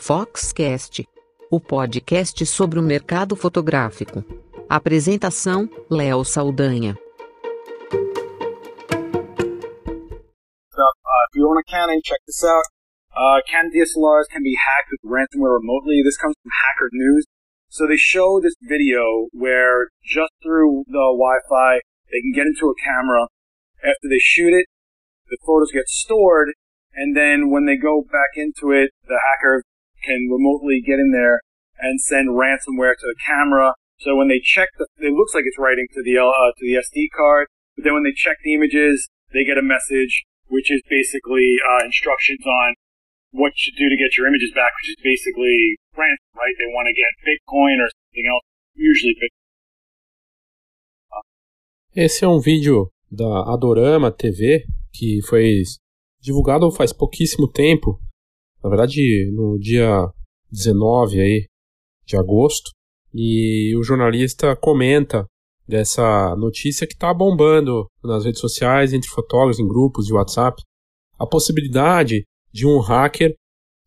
Foxcast, o podcast sobre o mercado fotográfico. Apresentação: Léo Saldanha. Uh, you a Canon, check this out. Uh, Canon DSLRs can be hacked with ransomware remotely. This comes from Hacker News. So they show this video where just through the Wi-Fi, they can get into a camera. After they shoot it, the photos get stored, and then when they go back into it, the hacker can remotely get in there and send ransomware to the camera. So when they check the, it looks like it's writing to the uh, to the SD card, but then when they check the images, they get a message which is basically uh, instructions on what you do to get your images back, which is basically ransom, right? They want to get Bitcoin or something else, usually Bitcoin. Esse é um vídeo da Adorama TV que foi divulgado faz pouquíssimo tempo, na verdade no dia 19 aí de agosto, e o jornalista comenta dessa notícia que está bombando nas redes sociais, entre fotógrafos, em grupos de WhatsApp, a possibilidade de um hacker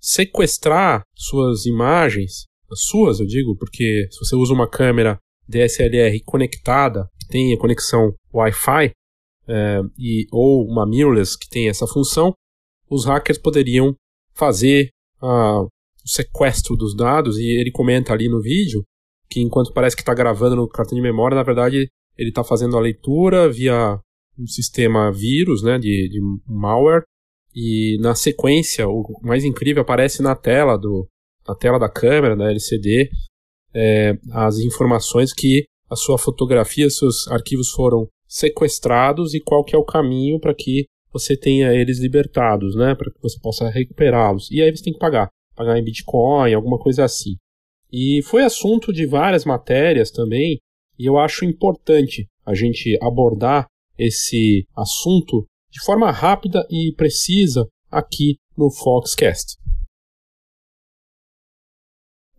sequestrar suas imagens, as suas eu digo, porque se você usa uma câmera DSLR conectada, que tem a conexão Wi-Fi, é, e, ou uma mirrorless que tem essa função, os hackers poderiam fazer uh, o sequestro dos dados, e ele comenta ali no vídeo que enquanto parece que está gravando no cartão de memória, na verdade ele está fazendo a leitura via um sistema vírus, né, de, de malware, e na sequência, o mais incrível, aparece na tela do na tela da câmera, da LCD, é, as informações que a sua fotografia, seus arquivos foram sequestrados e qual que é o caminho para que você tenha eles libertados, né, para que você possa recuperá-los. E aí você tem que pagar, pagar em Bitcoin, alguma coisa assim. E foi assunto de várias matérias também, e eu acho importante a gente abordar esse assunto de forma rápida e precisa aqui no Foxcast.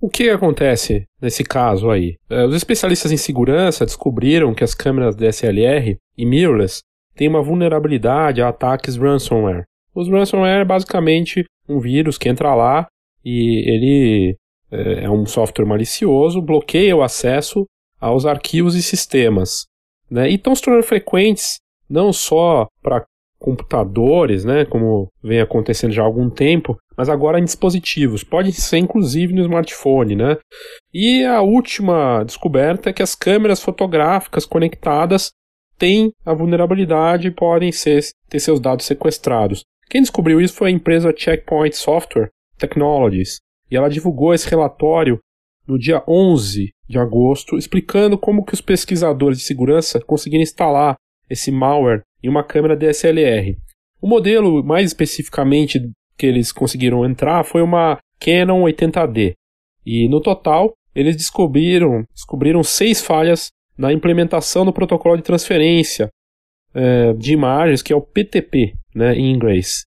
O que acontece nesse caso aí? É, os especialistas em segurança descobriram que as câmeras DSLR e mirrorless têm uma vulnerabilidade a ataques ransomware. Os ransomware é basicamente um vírus que entra lá e ele é, é um software malicioso, bloqueia o acesso aos arquivos e sistemas. Né? E estão se tornando frequentes não só para computadores, né, como vem acontecendo já há algum tempo, mas agora em dispositivos, pode ser inclusive no smartphone, né? E a última descoberta é que as câmeras fotográficas conectadas têm a vulnerabilidade e podem ser, ter seus dados sequestrados. Quem descobriu isso foi a empresa Checkpoint Software Technologies, e ela divulgou esse relatório no dia 11 de agosto, explicando como que os pesquisadores de segurança conseguiram instalar esse malware em uma câmera DSLR. O modelo mais especificamente que eles conseguiram entrar foi uma Canon 80D. E no total, eles descobriram, descobriram seis falhas na implementação do protocolo de transferência é, de imagens, que é o PTP, né, em inglês,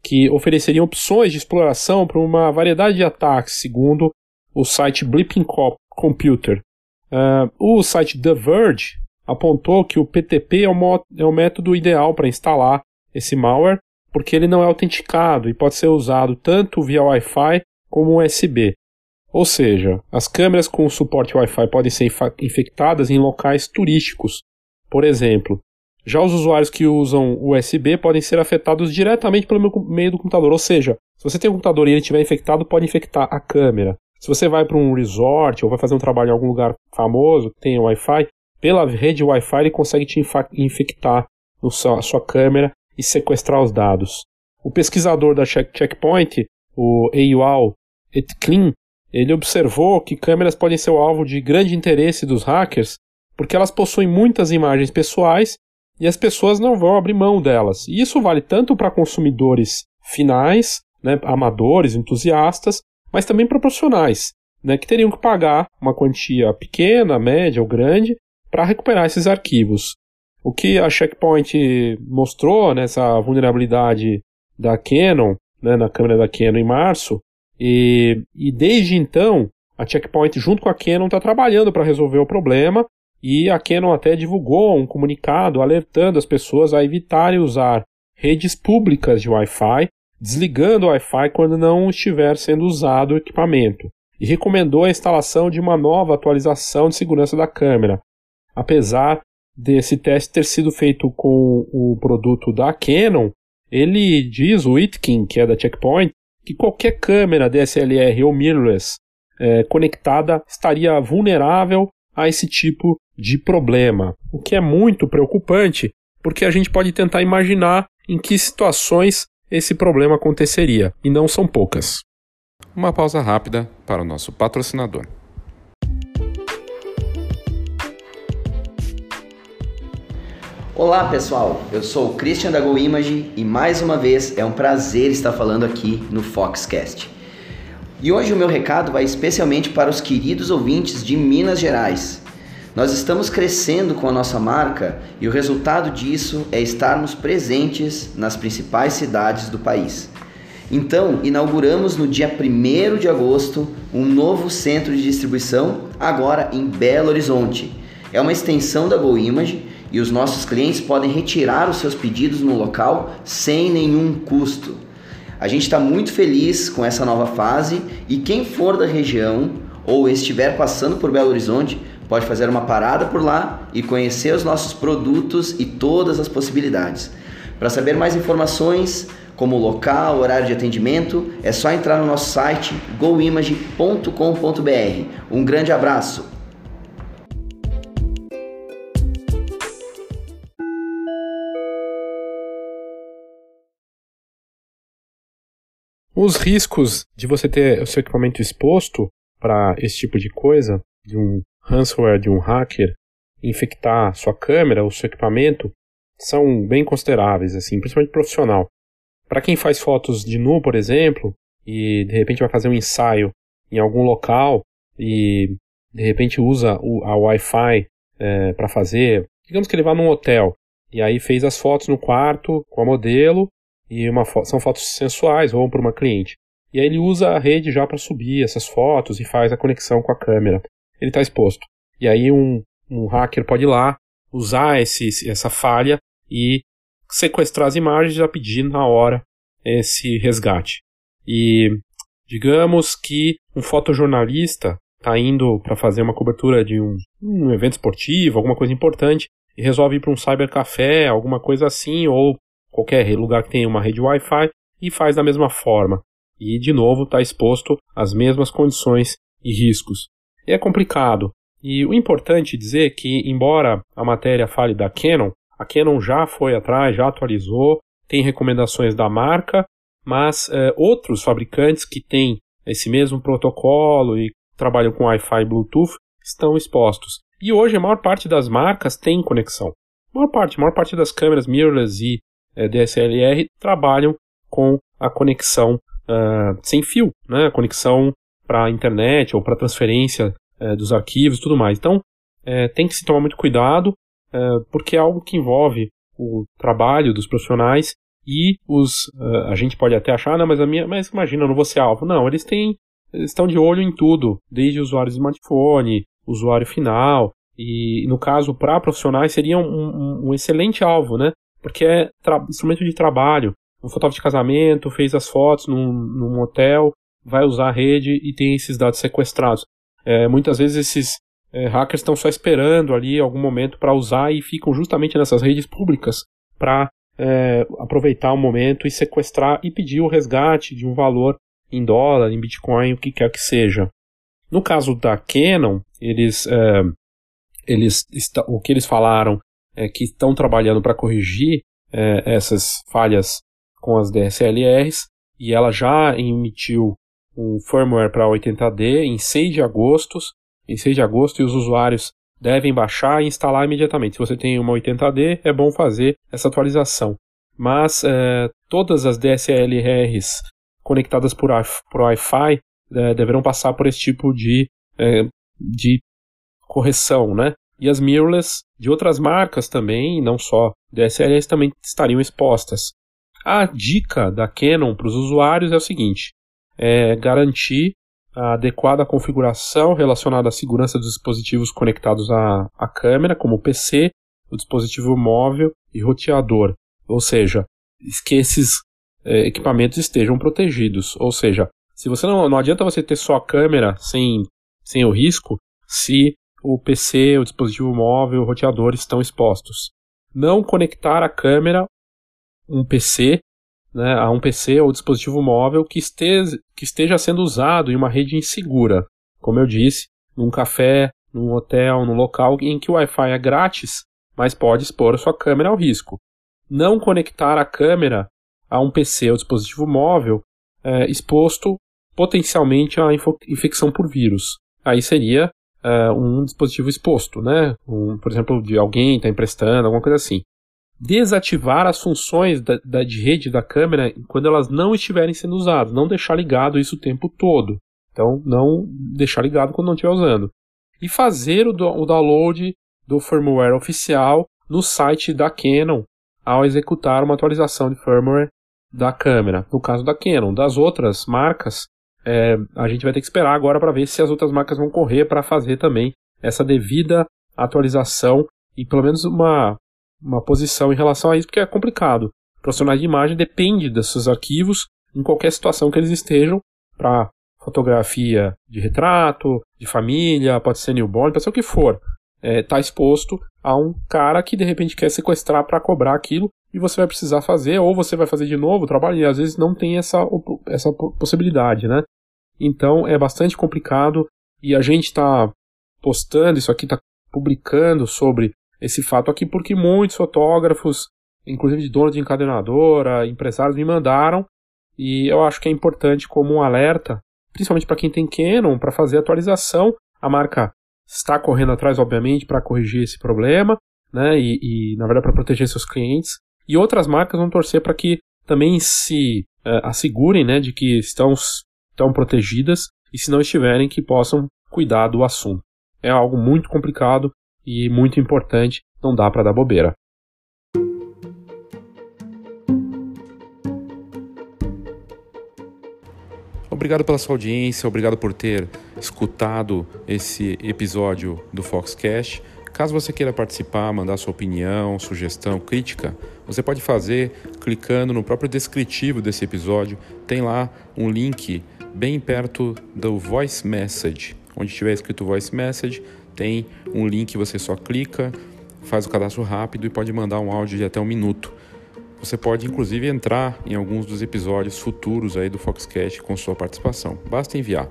que ofereceriam opções de exploração para uma variedade de ataques, segundo o site Blipping Computer. Uh, o site The Verge apontou que o PTP é o, é o método ideal para instalar esse malware, porque ele não é autenticado e pode ser usado tanto via Wi-Fi como USB. Ou seja, as câmeras com suporte Wi-Fi podem ser infectadas em locais turísticos. Por exemplo, já os usuários que usam USB podem ser afetados diretamente pelo meio do computador. Ou seja, se você tem um computador e ele estiver infectado, pode infectar a câmera. Se você vai para um resort ou vai fazer um trabalho em algum lugar famoso, tem Wi-Fi, pela rede Wi-Fi ele consegue te infectar a sua câmera e sequestrar os dados. O pesquisador da Checkpoint, o Eyal Etklin, ele observou que câmeras podem ser o alvo de grande interesse dos hackers porque elas possuem muitas imagens pessoais e as pessoas não vão abrir mão delas. E isso vale tanto para consumidores finais, né, amadores, entusiastas, mas também para profissionais, né, que teriam que pagar uma quantia pequena, média ou grande para recuperar esses arquivos. O que a Checkpoint mostrou nessa vulnerabilidade da Canon, né, na câmera da Canon em março, e, e desde então a Checkpoint junto com a Canon está trabalhando para resolver o problema. E a Canon até divulgou um comunicado alertando as pessoas a evitarem usar redes públicas de Wi-Fi desligando o Wi-Fi quando não estiver sendo usado o equipamento, e recomendou a instalação de uma nova atualização de segurança da câmera, apesar desse teste ter sido feito com o produto da Canon, ele diz, o Itkin, que é da Checkpoint, que qualquer câmera DSLR ou mirrorless é, conectada estaria vulnerável a esse tipo de problema, o que é muito preocupante, porque a gente pode tentar imaginar em que situações esse problema aconteceria, e não são poucas. Uma pausa rápida para o nosso patrocinador. Olá pessoal, eu sou o Christian da Go Image e mais uma vez é um prazer estar falando aqui no Foxcast. E hoje o meu recado vai especialmente para os queridos ouvintes de Minas Gerais. Nós estamos crescendo com a nossa marca e o resultado disso é estarmos presentes nas principais cidades do país. Então, inauguramos no dia 1 de agosto um novo centro de distribuição, agora em Belo Horizonte. É uma extensão da Go Image e os nossos clientes podem retirar os seus pedidos no local sem nenhum custo. A gente está muito feliz com essa nova fase e quem for da região ou estiver passando por Belo Horizonte pode fazer uma parada por lá e conhecer os nossos produtos e todas as possibilidades. Para saber mais informações, como local, horário de atendimento, é só entrar no nosso site goimage.com.br. Um grande abraço! Os riscos de você ter o seu equipamento exposto para esse tipo de coisa, de um ransomware, de um hacker, infectar sua câmera ou seu equipamento, são bem consideráveis, assim, principalmente profissional. Para quem faz fotos de nu, por exemplo, e de repente vai fazer um ensaio em algum local e de repente usa a Wi-Fi é, para fazer, digamos que ele vá num hotel e aí fez as fotos no quarto com a modelo e fo são fotos sensuais ou para uma cliente. E aí ele usa a rede já para subir essas fotos e faz a conexão com a câmera. Ele está exposto. E aí um, um hacker pode ir lá, usar esse, essa falha e sequestrar as imagens e já pedir na hora esse resgate. E digamos que um fotojornalista está indo para fazer uma cobertura de um, um evento esportivo, alguma coisa importante, e resolve ir para um cybercafé, alguma coisa assim, ou qualquer lugar que tenha uma rede Wi-Fi e faz da mesma forma. E, de novo, está exposto às mesmas condições e riscos. E é complicado. E o importante dizer que, embora a matéria fale da Canon, a Canon já foi atrás, já atualizou, tem recomendações da marca, mas é, outros fabricantes que têm esse mesmo protocolo e trabalham com Wi-Fi e Bluetooth estão expostos. E hoje a maior parte das marcas tem conexão. A maior parte, a maior parte das câmeras mirrorless e é, DSLR trabalham com a conexão uh, sem fio, né? conexão para a internet ou para transferência uh, dos arquivos tudo mais. Então, uh, tem que se tomar muito cuidado, porque é algo que envolve o trabalho dos profissionais e os. a gente pode até achar, não, mas, a minha, mas imagina, eu não vou ser alvo. Não, eles têm. Eles estão de olho em tudo, desde usuário de smartphone, usuário final, e no caso, para profissionais, seria um, um, um excelente alvo, né? Porque é instrumento de trabalho. Um fotógrafo de casamento fez as fotos num, num hotel, vai usar a rede e tem esses dados sequestrados. É, muitas vezes esses é, hackers estão só esperando ali algum momento para usar e ficam justamente nessas redes públicas para é, aproveitar o momento e sequestrar e pedir o resgate de um valor em dólar, em Bitcoin, o que quer que seja. No caso da Canon, eles, é, eles o que eles falaram é, que estão trabalhando para corrigir é, essas falhas com as DSLRs e ela já emitiu um firmware para 80D em 6 de agosto, em 6 de agosto e os usuários devem baixar e instalar imediatamente. Se você tem uma 80D, é bom fazer essa atualização. Mas é, todas as DSLRs conectadas por, por Wi-Fi é, deverão passar por esse tipo de, é, de correção, né? E as mirrorless de outras marcas também, não só DSLRs, também estariam expostas. A dica da Canon para os usuários é o seguinte: é garantir a adequada configuração relacionada à segurança dos dispositivos conectados à, à câmera, como o PC, o dispositivo móvel e roteador. Ou seja, que esses é, equipamentos estejam protegidos. Ou seja, se você não, não adianta você ter só a câmera sem, sem o risco, se o PC, o dispositivo móvel, o roteador estão expostos. Não conectar a câmera, um PC, né, a um PC ou dispositivo móvel que esteja, que esteja sendo usado em uma rede insegura. Como eu disse, num café, num hotel, num local em que o Wi-Fi é grátis, mas pode expor a sua câmera ao risco. Não conectar a câmera a um PC ou dispositivo móvel é, exposto potencialmente à infecção por vírus. Aí seria é, um dispositivo exposto, né? Um, por exemplo, de alguém está emprestando, alguma coisa assim. Desativar as funções da, da, de rede da câmera quando elas não estiverem sendo usadas, não deixar ligado isso o tempo todo. Então, não deixar ligado quando não estiver usando. E fazer o, o download do firmware oficial no site da Canon ao executar uma atualização de firmware da câmera. No caso da Canon, das outras marcas, é, a gente vai ter que esperar agora para ver se as outras marcas vão correr para fazer também essa devida atualização e pelo menos uma, uma posição em relação a isso, porque é complicado. Profissionais de imagem depende desses arquivos em qualquer situação que eles estejam para fotografia de retrato, de família, pode ser newborn, pode ser o que for. Está é, tá exposto a um cara que de repente quer sequestrar para cobrar aquilo e você vai precisar fazer, ou você vai fazer de novo o trabalho, e às vezes não tem essa, essa possibilidade, né? Então é bastante complicado e a gente está postando isso aqui, está publicando sobre esse fato aqui, porque muitos fotógrafos, inclusive de donos de encadernadora, empresários, me mandaram, e eu acho que é importante como um alerta, principalmente para quem tem Canon, para fazer atualização. A marca está correndo atrás, obviamente, para corrigir esse problema, né? E, e na verdade, para proteger seus clientes. E outras marcas vão torcer para que também se uh, assegurem né, de que estão, estão protegidas e, se não estiverem, que possam cuidar do assunto. É algo muito complicado e muito importante, não dá para dar bobeira. Obrigado pela sua audiência, obrigado por ter escutado esse episódio do Foxcast. Caso você queira participar, mandar sua opinião, sugestão, crítica, você pode fazer clicando no próprio descritivo desse episódio. Tem lá um link bem perto do Voice Message. Onde tiver escrito Voice Message, tem um link, você só clica, faz o cadastro rápido e pode mandar um áudio de até um minuto. Você pode inclusive entrar em alguns dos episódios futuros aí do Foxcast com sua participação. Basta enviar.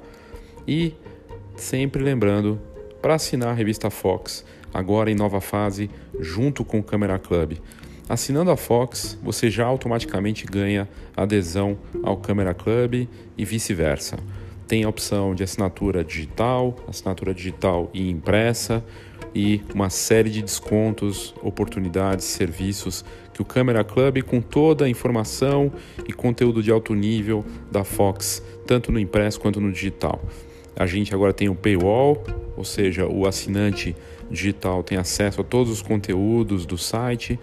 E sempre lembrando, para assinar a revista Fox, agora em nova fase, junto com o Camera Club. Assinando a Fox, você já automaticamente ganha adesão ao Camera Club e vice-versa. Tem a opção de assinatura digital, assinatura digital e impressa e uma série de descontos, oportunidades, serviços que o Camera Club, com toda a informação e conteúdo de alto nível da Fox, tanto no impresso quanto no digital. A gente agora tem o paywall, ou seja, o assinante digital tem acesso a todos os conteúdos do site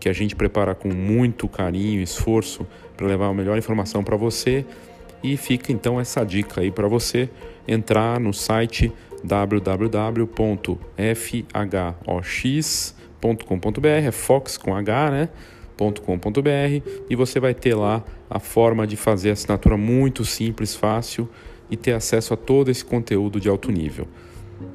que a gente prepara com muito carinho e esforço para levar a melhor informação para você. E fica então essa dica aí para você entrar no site www.fhox.com.br, é Fox com H, né? .com.br e você vai ter lá a forma de fazer a assinatura muito simples, fácil e ter acesso a todo esse conteúdo de alto nível.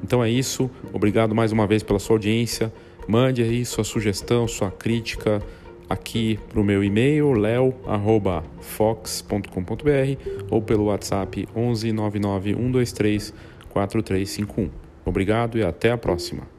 Então é isso, obrigado mais uma vez pela sua audiência. Mande aí sua sugestão, sua crítica aqui para o meu e-mail leo@fox.com.br ou pelo WhatsApp 11 99 123 4351. Obrigado e até a próxima.